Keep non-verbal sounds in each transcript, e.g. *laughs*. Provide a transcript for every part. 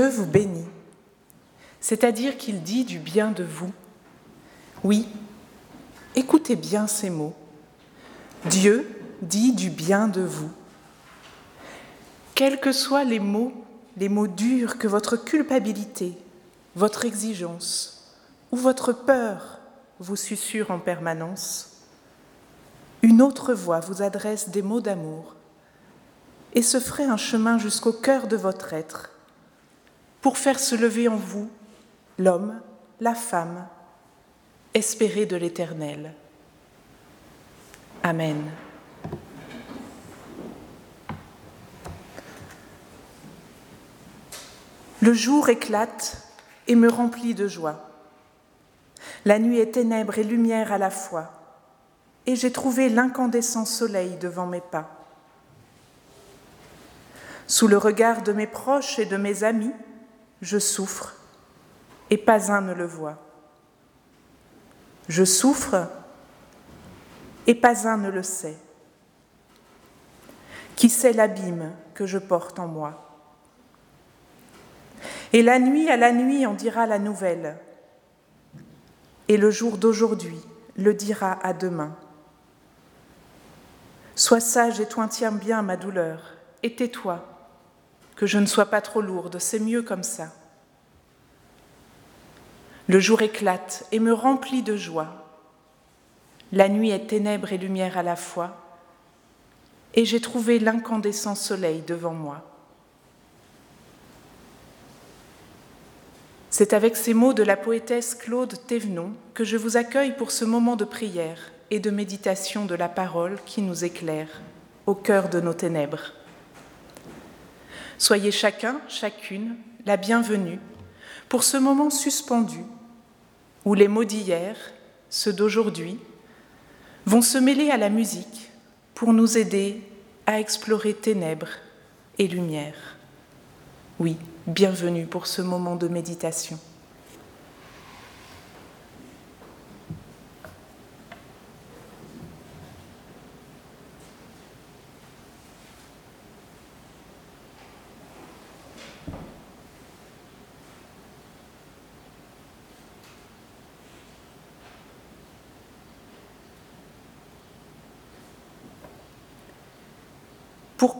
Dieu vous bénit, c'est-à-dire qu'il dit du bien de vous. Oui, écoutez bien ces mots. Dieu dit du bien de vous. Quels que soient les mots, les mots durs que votre culpabilité, votre exigence ou votre peur vous susurrent en permanence, une autre voix vous adresse des mots d'amour et se ferait un chemin jusqu'au cœur de votre être pour faire se lever en vous l'homme, la femme, espéré de l'Éternel. Amen. Le jour éclate et me remplit de joie. La nuit est ténèbres et lumière à la fois, et j'ai trouvé l'incandescent soleil devant mes pas. Sous le regard de mes proches et de mes amis, je souffre, et pas un ne le voit. Je souffre, et pas un ne le sait. Qui sait l'abîme que je porte en moi? Et la nuit à la nuit en dira la nouvelle. Et le jour d'aujourd'hui le dira à demain. Sois sage et toi tiens bien ma douleur, et tais-toi, que je ne sois pas trop lourde, c'est mieux comme ça. Le jour éclate et me remplit de joie. La nuit est ténèbres et lumière à la fois, et j'ai trouvé l'incandescent soleil devant moi. C'est avec ces mots de la poétesse Claude Thévenon que je vous accueille pour ce moment de prière et de méditation de la parole qui nous éclaire au cœur de nos ténèbres. Soyez chacun, chacune, la bienvenue pour ce moment suspendu où les mots d'hier, ceux d'aujourd'hui, vont se mêler à la musique pour nous aider à explorer ténèbres et lumière. Oui, bienvenue pour ce moment de méditation.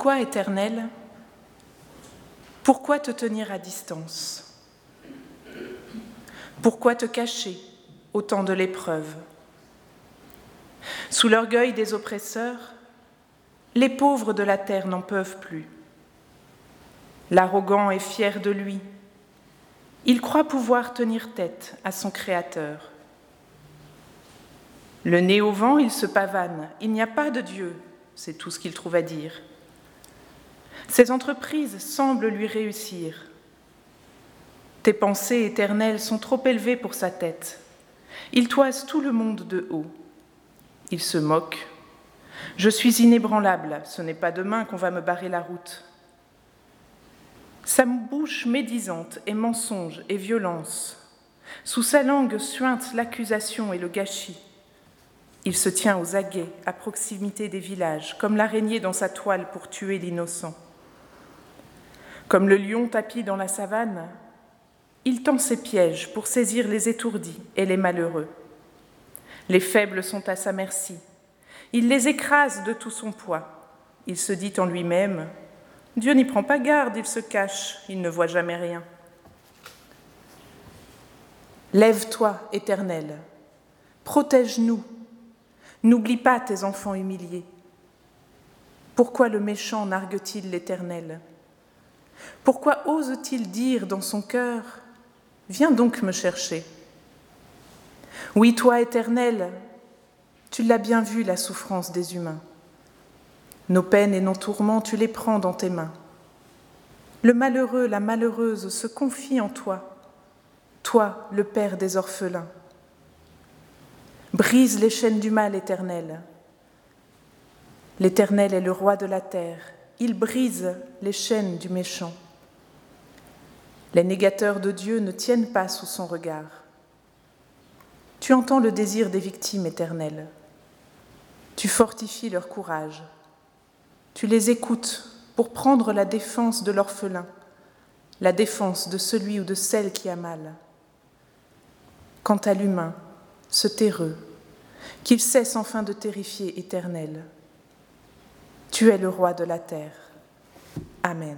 Pourquoi éternel pourquoi te tenir à distance? Pourquoi te cacher au temps de l'épreuve? Sous l'orgueil des oppresseurs, les pauvres de la terre n'en peuvent plus. L'arrogant est fier de lui. Il croit pouvoir tenir tête à son Créateur. Le nez au vent, il se pavane. Il n'y a pas de Dieu, c'est tout ce qu'il trouve à dire. Ses entreprises semblent lui réussir. Tes pensées éternelles sont trop élevées pour sa tête. Il toise tout le monde de haut. Il se moque. Je suis inébranlable, ce n'est pas demain qu'on va me barrer la route. Sa bouche médisante est mensonge et violence. Sous sa langue suinte l'accusation et le gâchis. Il se tient aux aguets à proximité des villages, comme l'araignée dans sa toile pour tuer l'innocent. Comme le lion tapis dans la savane, il tend ses pièges pour saisir les étourdis et les malheureux. Les faibles sont à sa merci. Il les écrase de tout son poids. Il se dit en lui-même, Dieu n'y prend pas garde, il se cache, il ne voit jamais rien. Lève-toi, Éternel, protège-nous, n'oublie pas tes enfants humiliés. Pourquoi le méchant nargue-t-il l'Éternel? Pourquoi ose-t-il dire dans son cœur Viens donc me chercher Oui, toi, éternel, tu l'as bien vu, la souffrance des humains. Nos peines et nos tourments, tu les prends dans tes mains. Le malheureux, la malheureuse se confie en toi, toi, le Père des orphelins. Brise les chaînes du mal éternel. L'Éternel est le roi de la terre il brise les chaînes du méchant. Les négateurs de Dieu ne tiennent pas sous son regard. Tu entends le désir des victimes éternelles. Tu fortifies leur courage. Tu les écoutes pour prendre la défense de l'orphelin, la défense de celui ou de celle qui a mal. Quant à l'humain, ce terreux, qu'il cesse enfin de terrifier éternel. Tu es le roi de la terre. Amen.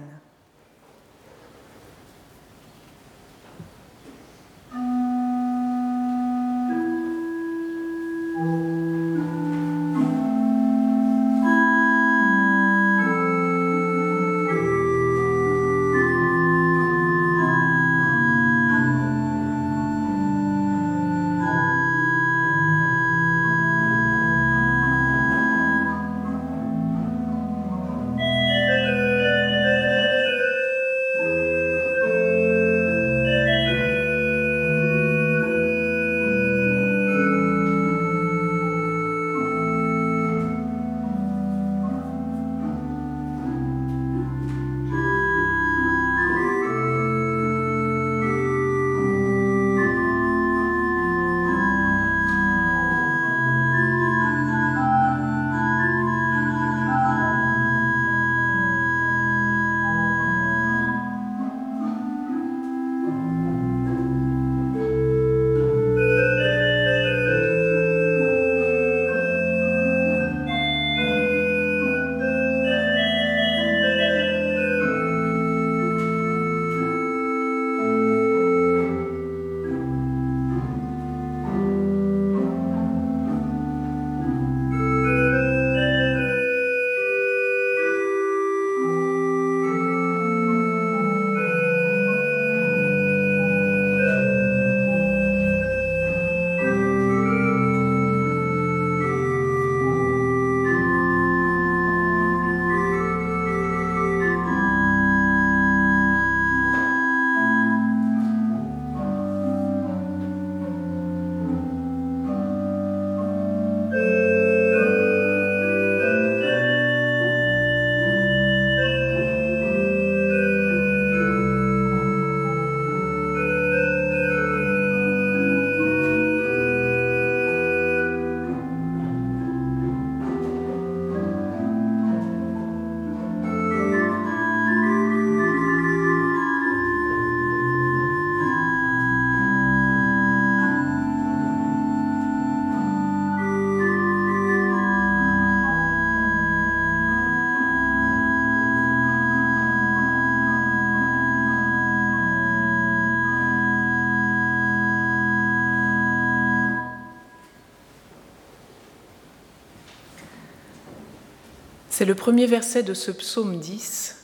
C'est le premier verset de ce psaume 10.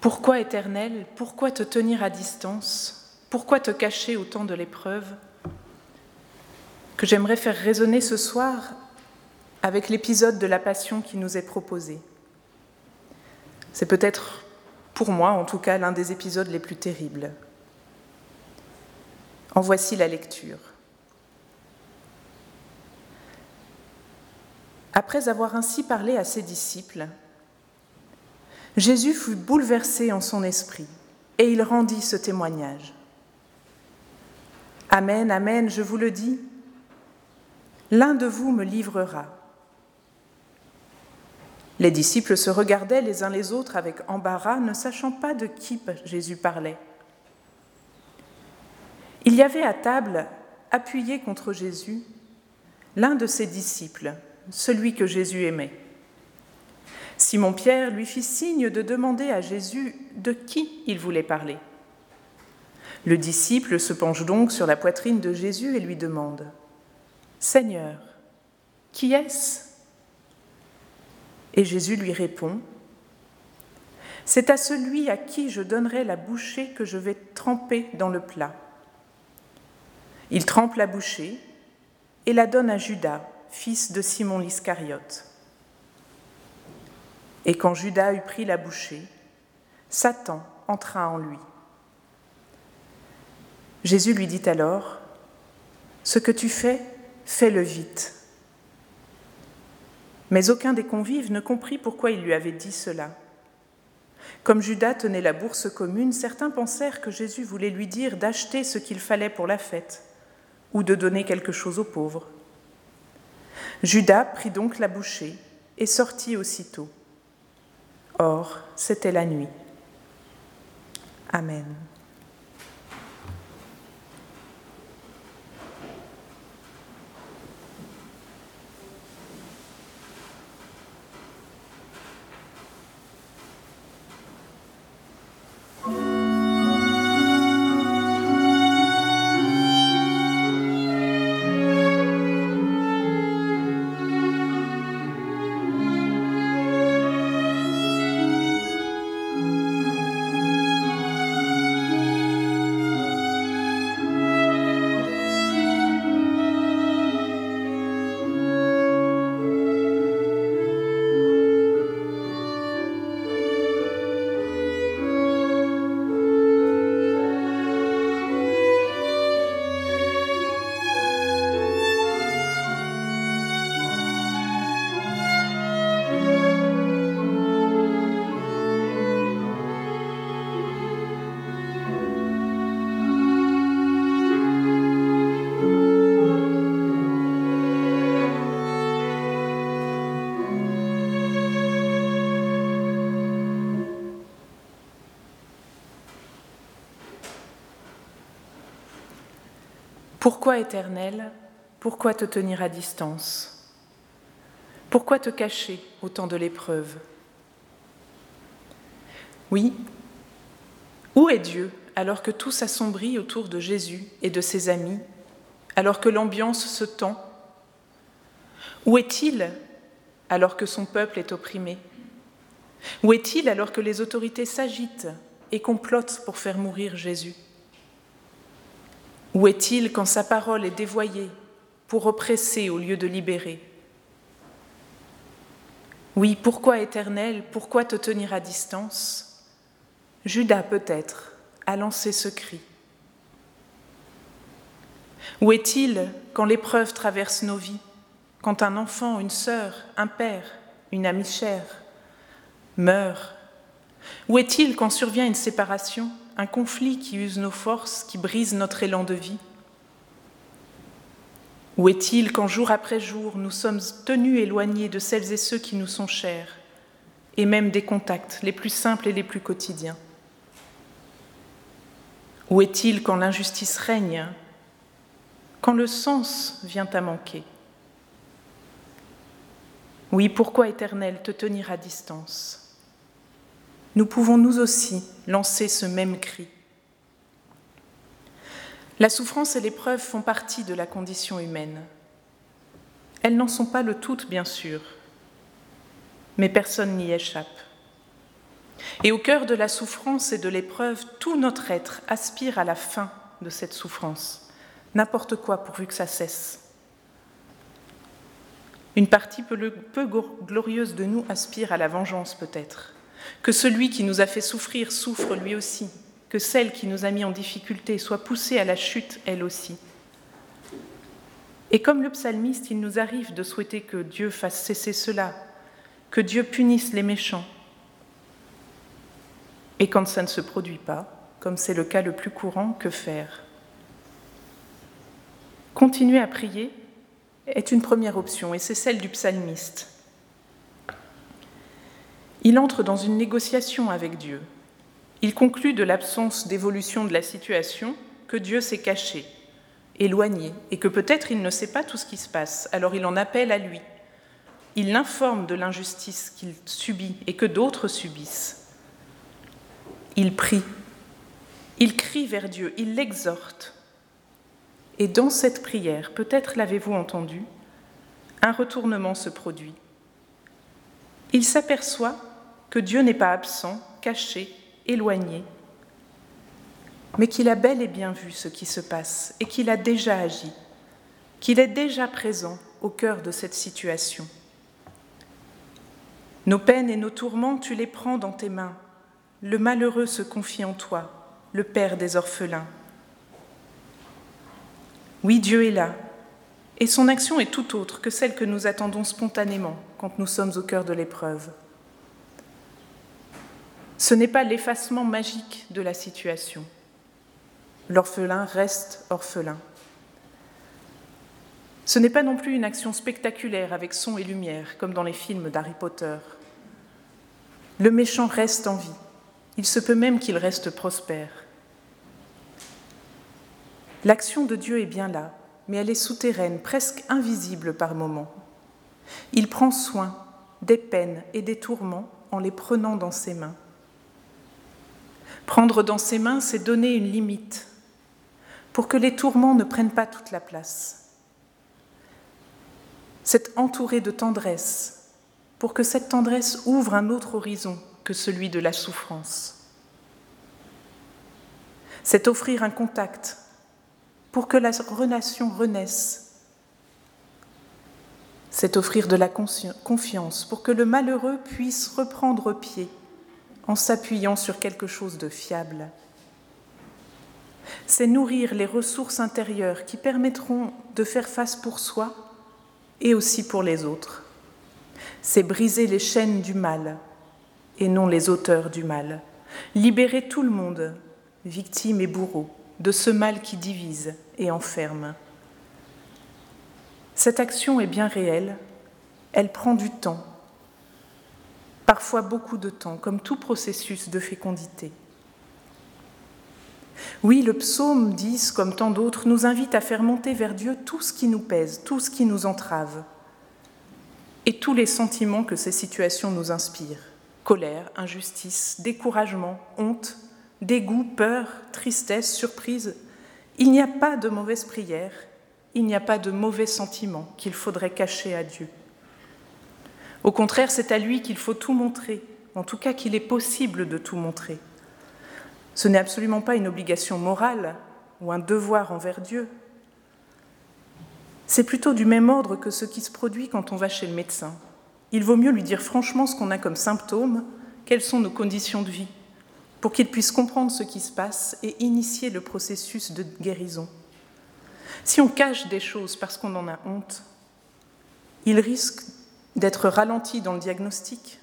Pourquoi, Éternel, pourquoi te tenir à distance? Pourquoi te cacher au temps de l'épreuve? Que j'aimerais faire résonner ce soir avec l'épisode de la Passion qui nous est proposé. C'est peut-être, pour moi en tout cas, l'un des épisodes les plus terribles. En voici la lecture. Après avoir ainsi parlé à ses disciples, Jésus fut bouleversé en son esprit et il rendit ce témoignage. Amen, Amen, je vous le dis, l'un de vous me livrera. Les disciples se regardaient les uns les autres avec embarras, ne sachant pas de qui Jésus parlait. Il y avait à table, appuyé contre Jésus, l'un de ses disciples, celui que Jésus aimait. Simon-Pierre lui fit signe de demander à Jésus de qui il voulait parler. Le disciple se penche donc sur la poitrine de Jésus et lui demande, Seigneur, qui est-ce? Et Jésus lui répond, C'est à celui à qui je donnerai la bouchée que je vais tremper dans le plat. Il trempe la bouchée et la donne à Judas, fils de Simon l'Iscariote. Et quand Judas eut pris la bouchée, Satan entra en lui. Jésus lui dit alors, Ce que tu fais, fais-le vite. Mais aucun des convives ne comprit pourquoi il lui avait dit cela. Comme Judas tenait la bourse commune, certains pensèrent que Jésus voulait lui dire d'acheter ce qu'il fallait pour la fête ou de donner quelque chose aux pauvres. Judas prit donc la bouchée et sortit aussitôt. Or, c'était la nuit. Amen. Pourquoi éternel Pourquoi te tenir à distance? Pourquoi te cacher au temps de l'épreuve? Oui, où est Dieu alors que tout s'assombrit autour de Jésus et de ses amis, alors que l'ambiance se tend? Où est-il alors que son peuple est opprimé? Où est-il alors que les autorités s'agitent et complotent pour faire mourir Jésus? Où est-il quand sa parole est dévoyée pour oppresser au lieu de libérer? Oui, pourquoi éternel, pourquoi te tenir à distance? Judas peut-être a lancé ce cri. Où est-il quand l'épreuve traverse nos vies, quand un enfant, une sœur, un père, une amie chère meurt? Où est-il quand survient une séparation? Un conflit qui use nos forces, qui brise notre élan de vie. Où est-il quand jour après jour nous sommes tenus éloignés de celles et ceux qui nous sont chers, et même des contacts les plus simples et les plus quotidiens? Où est-il quand l'injustice règne, quand le sens vient à manquer? Oui, pourquoi, Éternel, te tenir à distance? Nous pouvons nous aussi lancer ce même cri. La souffrance et l'épreuve font partie de la condition humaine. Elles n'en sont pas le tout, bien sûr, mais personne n'y échappe. Et au cœur de la souffrance et de l'épreuve, tout notre être aspire à la fin de cette souffrance, n'importe quoi pourvu que ça cesse. Une partie peu, glorieuse de nous aspire à la vengeance peut-être, que celui qui nous a fait souffrir souffre lui aussi, que celle qui nous a mis en difficulté soit poussée à la chute elle aussi. Et comme le psalmiste, il nous arrive de souhaiter que Dieu fasse cesser cela, que Dieu punisse les méchants. Et quand ça ne se produit pas, comme c'est le cas le plus courant, que faire? Continuer à prier est une première option, et c'est celle du psalmiste. Il entre dans une négociation avec Dieu. Il conclut de l'absence d'évolution de la situation que Dieu s'est caché, éloigné, et que peut-être il ne sait pas tout ce qui se passe, alors il en appelle à lui. Il l'informe de l'injustice qu'il subit et que d'autres subissent. Il prie, il crie vers Dieu, il l'exhorte. Et dans cette prière, peut-être l'avez-vous entendu, un retournement se produit. Il s'aperçoit que Dieu n'est pas absent, caché, éloigné, mais qu'il a bel et bien vu ce qui se passe et qu'il a déjà agi, qu'il est déjà présent au cœur de cette situation. Nos peines et nos tourments, tu les prends dans tes mains. Le malheureux se confie en toi, le Père des orphelins. Oui, Dieu est là, et son action est tout autre que celle que nous attendons spontanément quand nous sommes au cœur de l'épreuve. Ce n'est pas l'effacement magique de la situation. L'orphelin reste orphelin. Ce n'est pas non plus une action spectaculaire avec son et lumière, comme dans les films d'Harry Potter. Le méchant reste en vie. Il se peut même qu'il reste prospère. L'action de Dieu est bien là, mais elle est souterraine, presque invisible par moments. Il prend soin des peines et des tourments en les prenant dans ses mains. Prendre dans ses mains, c'est donner une limite pour que les tourments ne prennent pas toute la place. C'est entourer de tendresse pour que cette tendresse ouvre un autre horizon que celui de la souffrance. C'est offrir un contact pour que la relation renaisse. C'est offrir de la confiance pour que le malheureux puisse reprendre pied en s'appuyant sur quelque chose de fiable. C'est nourrir les ressources intérieures qui permettront de faire face pour soi et aussi pour les autres. C'est briser les chaînes du mal et non les auteurs du mal. Libérer tout le monde, victime et bourreau, de ce mal qui divise et enferme. Cette action est bien réelle, elle prend du temps, parfois beaucoup de temps, comme tout processus de fécondité. Oui, le psaume 10, comme tant d'autres, nous invite à faire monter vers Dieu tout ce qui nous pèse, tout ce qui nous entrave, et tous les sentiments que ces situations nous inspirent colère, injustice, découragement, honte, dégoût, peur, tristesse, surprise. Il n'y a pas de mauvaise prière, il n'y a pas de mauvais sentiments qu'il faudrait cacher à Dieu. Au contraire, c'est à lui qu'il faut tout montrer, en tout cas qu'il est possible de tout montrer. Ce n'est absolument pas une obligation morale ou un devoir envers Dieu. C'est plutôt du même ordre que ce qui se produit quand on va chez le médecin. Il vaut mieux lui dire franchement ce qu'on a comme symptômes, quelles sont nos conditions de vie, pour qu'il puisse comprendre ce qui se passe et initier le processus de guérison. Si on cache des choses parce qu'on en a honte, il risque d'être ralenti dans le diagnostic.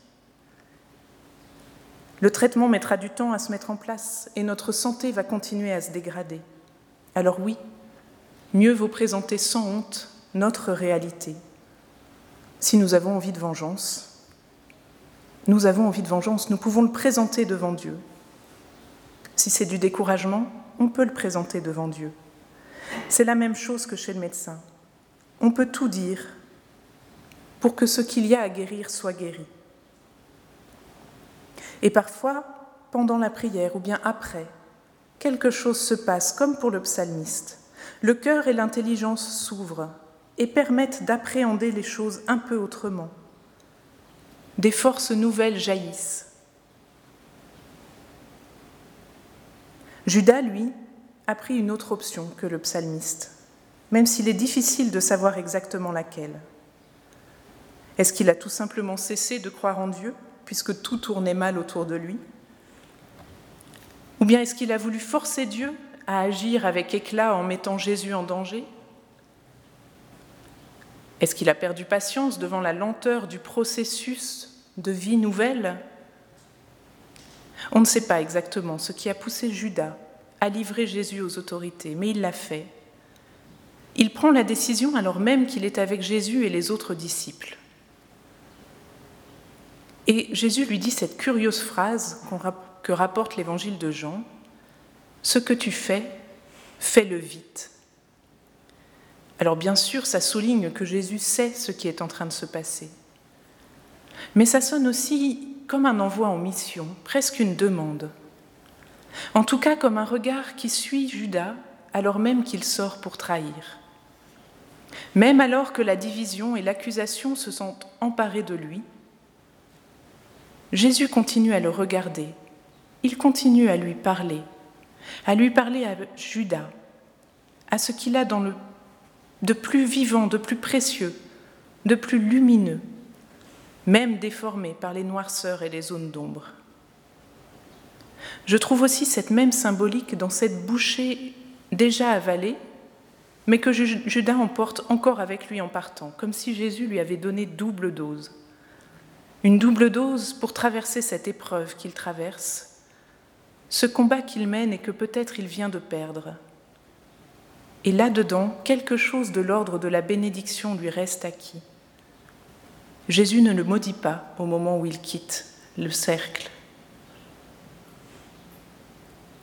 Le traitement mettra du temps à se mettre en place et notre santé va continuer à se dégrader. Alors oui, mieux vaut présenter sans honte notre réalité. Si nous avons envie de vengeance, nous avons envie de vengeance, nous pouvons le présenter devant Dieu. Si c'est du découragement, on peut le présenter devant Dieu. C'est la même chose que chez le médecin. On peut tout dire pour que ce qu'il y a à guérir soit guéri. Et parfois, pendant la prière ou bien après, quelque chose se passe comme pour le psalmiste. Le cœur et l'intelligence s'ouvrent et permettent d'appréhender les choses un peu autrement. Des forces nouvelles jaillissent. Judas, lui, a pris une autre option que le psalmiste, même s'il est difficile de savoir exactement laquelle. Est-ce qu'il a tout simplement cessé de croire en Dieu, puisque tout tournait mal autour de lui? Ou bien est-ce qu'il a voulu forcer Dieu à agir avec éclat en mettant Jésus en danger? Est-ce qu'il a perdu patience devant la lenteur du processus de vie nouvelle? On ne sait pas exactement ce qui a poussé Judas à livrer Jésus aux autorités, mais il l'a fait. Il prend la décision alors même qu'il est avec Jésus et les autres disciples. Et Jésus lui dit cette curieuse phrase que rapporte l'évangile de Jean, Ce que tu fais, fais-le vite. Alors bien sûr, ça souligne que Jésus sait ce qui est en train de se passer. Mais ça sonne aussi comme un envoi en mission, presque une demande. En tout cas comme un regard qui suit Judas alors même qu'il sort pour trahir. Même alors que la division et l'accusation se sont emparés de lui, Jésus continue à le regarder, il continue à lui parler, à lui parler à Judas, à ce qu'il a dans le de plus vivant, de plus précieux, de plus lumineux, même déformé par les noirceurs et les zones d'ombre. Je trouve aussi cette même symbolique dans cette bouchée déjà avalée, mais que Judas emporte encore avec lui en partant, comme si Jésus lui avait donné double dose. Une double dose pour traverser cette épreuve qu'il traverse, ce combat qu'il mène et que peut-être il vient de perdre. Et là-dedans, quelque chose de l'ordre de la bénédiction lui reste acquis. Jésus ne le maudit pas au moment où il quitte le cercle.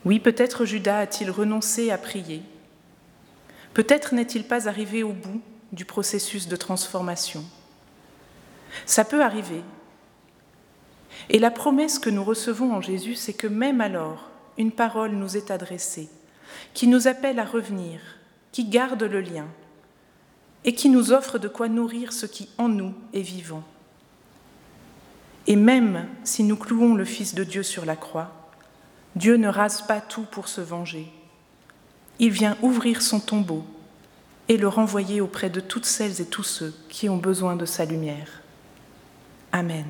Oui, peut-être Judas a-t-il renoncé à prier. Peut-être n'est-il pas arrivé au bout du processus de transformation. Ça peut arriver. Et la promesse que nous recevons en Jésus, c'est que même alors, une parole nous est adressée, qui nous appelle à revenir, qui garde le lien et qui nous offre de quoi nourrir ce qui en nous est vivant. Et même si nous clouons le Fils de Dieu sur la croix, Dieu ne rase pas tout pour se venger. Il vient ouvrir son tombeau et le renvoyer auprès de toutes celles et tous ceux qui ont besoin de sa lumière. Amen.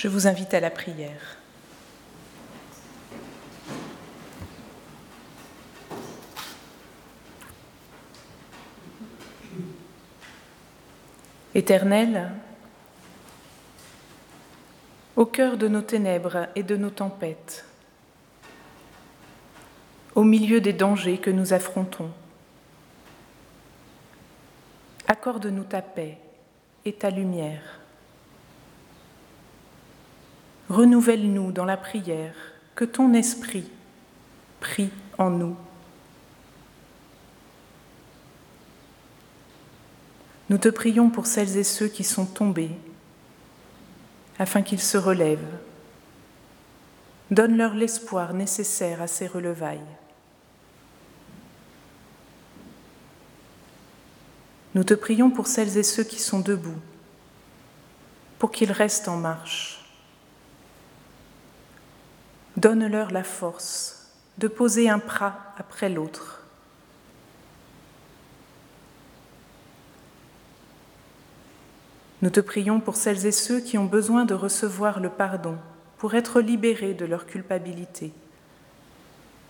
Je vous invite à la prière. Éternel, au cœur de nos ténèbres et de nos tempêtes, au milieu des dangers que nous affrontons, accorde-nous ta paix et ta lumière Renouvelle-nous dans la prière, que ton esprit prie en nous. Nous te prions pour celles et ceux qui sont tombés, afin qu'ils se relèvent. Donne-leur l'espoir nécessaire à ces relevailles. Nous te prions pour celles et ceux qui sont debout, pour qu'ils restent en marche. Donne-leur la force de poser un pas après l'autre. Nous te prions pour celles et ceux qui ont besoin de recevoir le pardon pour être libérés de leur culpabilité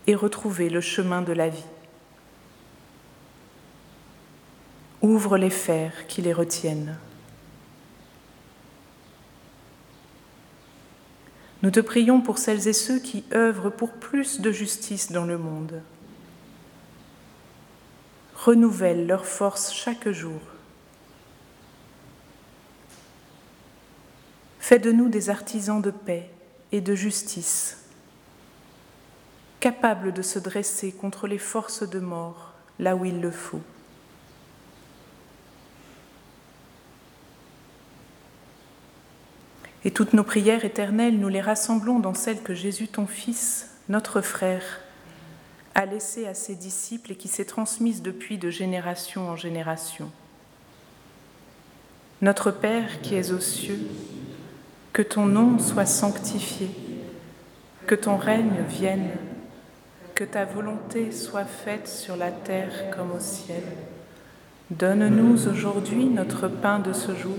et retrouver le chemin de la vie. Ouvre les fers qui les retiennent. Nous te prions pour celles et ceux qui œuvrent pour plus de justice dans le monde. Renouvelle leur force chaque jour. Fais de nous des artisans de paix et de justice, capables de se dresser contre les forces de mort là où il le faut. Et toutes nos prières éternelles, nous les rassemblons dans celles que Jésus, ton Fils, notre frère, a laissées à ses disciples et qui s'est transmise depuis de génération en génération. Notre Père qui es aux cieux, que ton nom soit sanctifié, que ton règne vienne, que ta volonté soit faite sur la terre comme au ciel. Donne-nous aujourd'hui notre pain de ce jour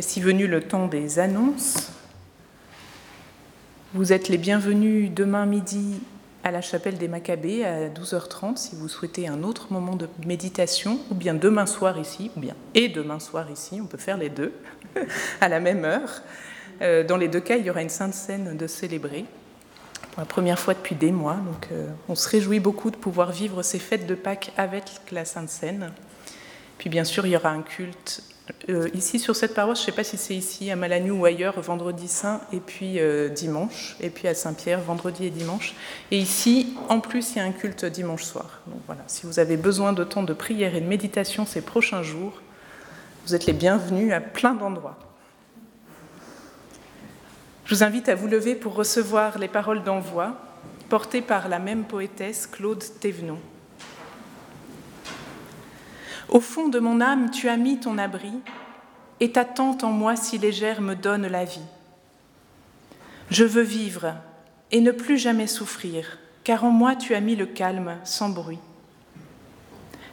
Voici venu le temps des annonces. Vous êtes les bienvenus demain midi à la chapelle des Maccabées à 12h30 si vous souhaitez un autre moment de méditation, ou bien demain soir ici, ou bien et demain soir ici, on peut faire les deux *laughs* à la même heure. Euh, dans les deux cas, il y aura une sainte scène de célébrer pour la première fois depuis des mois. Donc, euh, on se réjouit beaucoup de pouvoir vivre ces fêtes de Pâques avec la Sainte Seine. Puis, bien sûr, il y aura un culte euh, ici sur cette paroisse, je ne sais pas si c'est ici à Malagnou ou ailleurs, vendredi saint et puis euh, dimanche, et puis à Saint-Pierre, vendredi et dimanche. Et ici, en plus, il y a un culte dimanche soir. Donc voilà, si vous avez besoin de temps de prière et de méditation ces prochains jours, vous êtes les bienvenus à plein d'endroits. Je vous invite à vous lever pour recevoir les paroles d'envoi portées par la même poétesse, Claude Thévenot. Au fond de mon âme, tu as mis ton abri, et ta tente en moi si légère me donne la vie. Je veux vivre et ne plus jamais souffrir, car en moi tu as mis le calme sans bruit.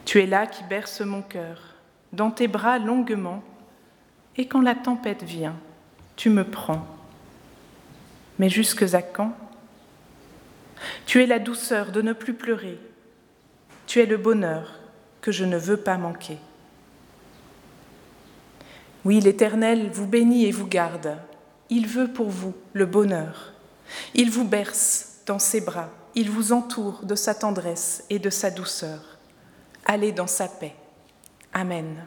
Tu es là qui berce mon cœur, dans tes bras longuement, et quand la tempête vient, tu me prends. Mais jusque à quand? Tu es la douceur de ne plus pleurer, tu es le bonheur je ne veux pas manquer. Oui, l'Éternel vous bénit et vous garde. Il veut pour vous le bonheur. Il vous berce dans ses bras. Il vous entoure de sa tendresse et de sa douceur. Allez dans sa paix. Amen.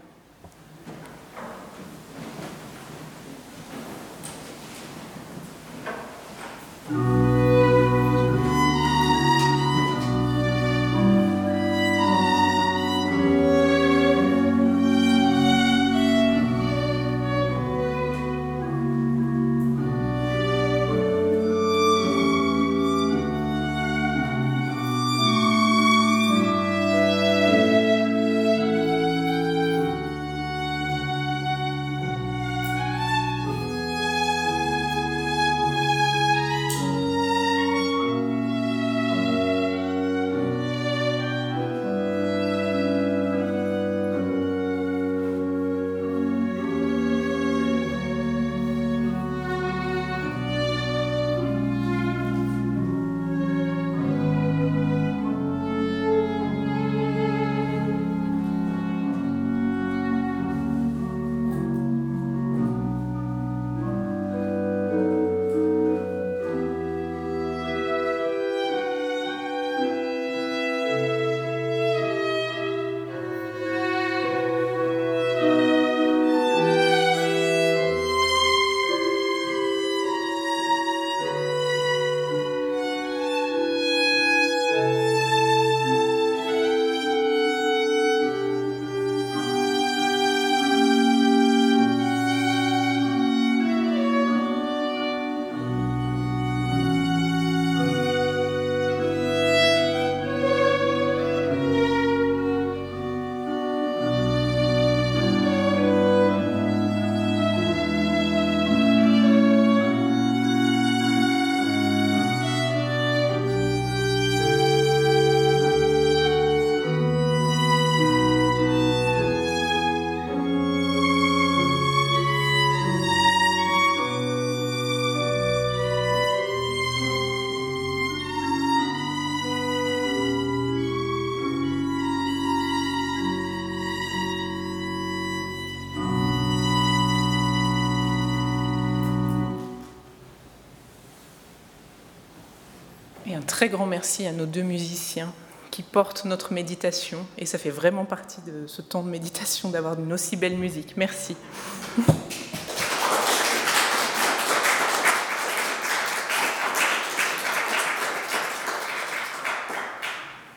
Très grand merci à nos deux musiciens qui portent notre méditation. Et ça fait vraiment partie de ce temps de méditation d'avoir une aussi belle musique. Merci.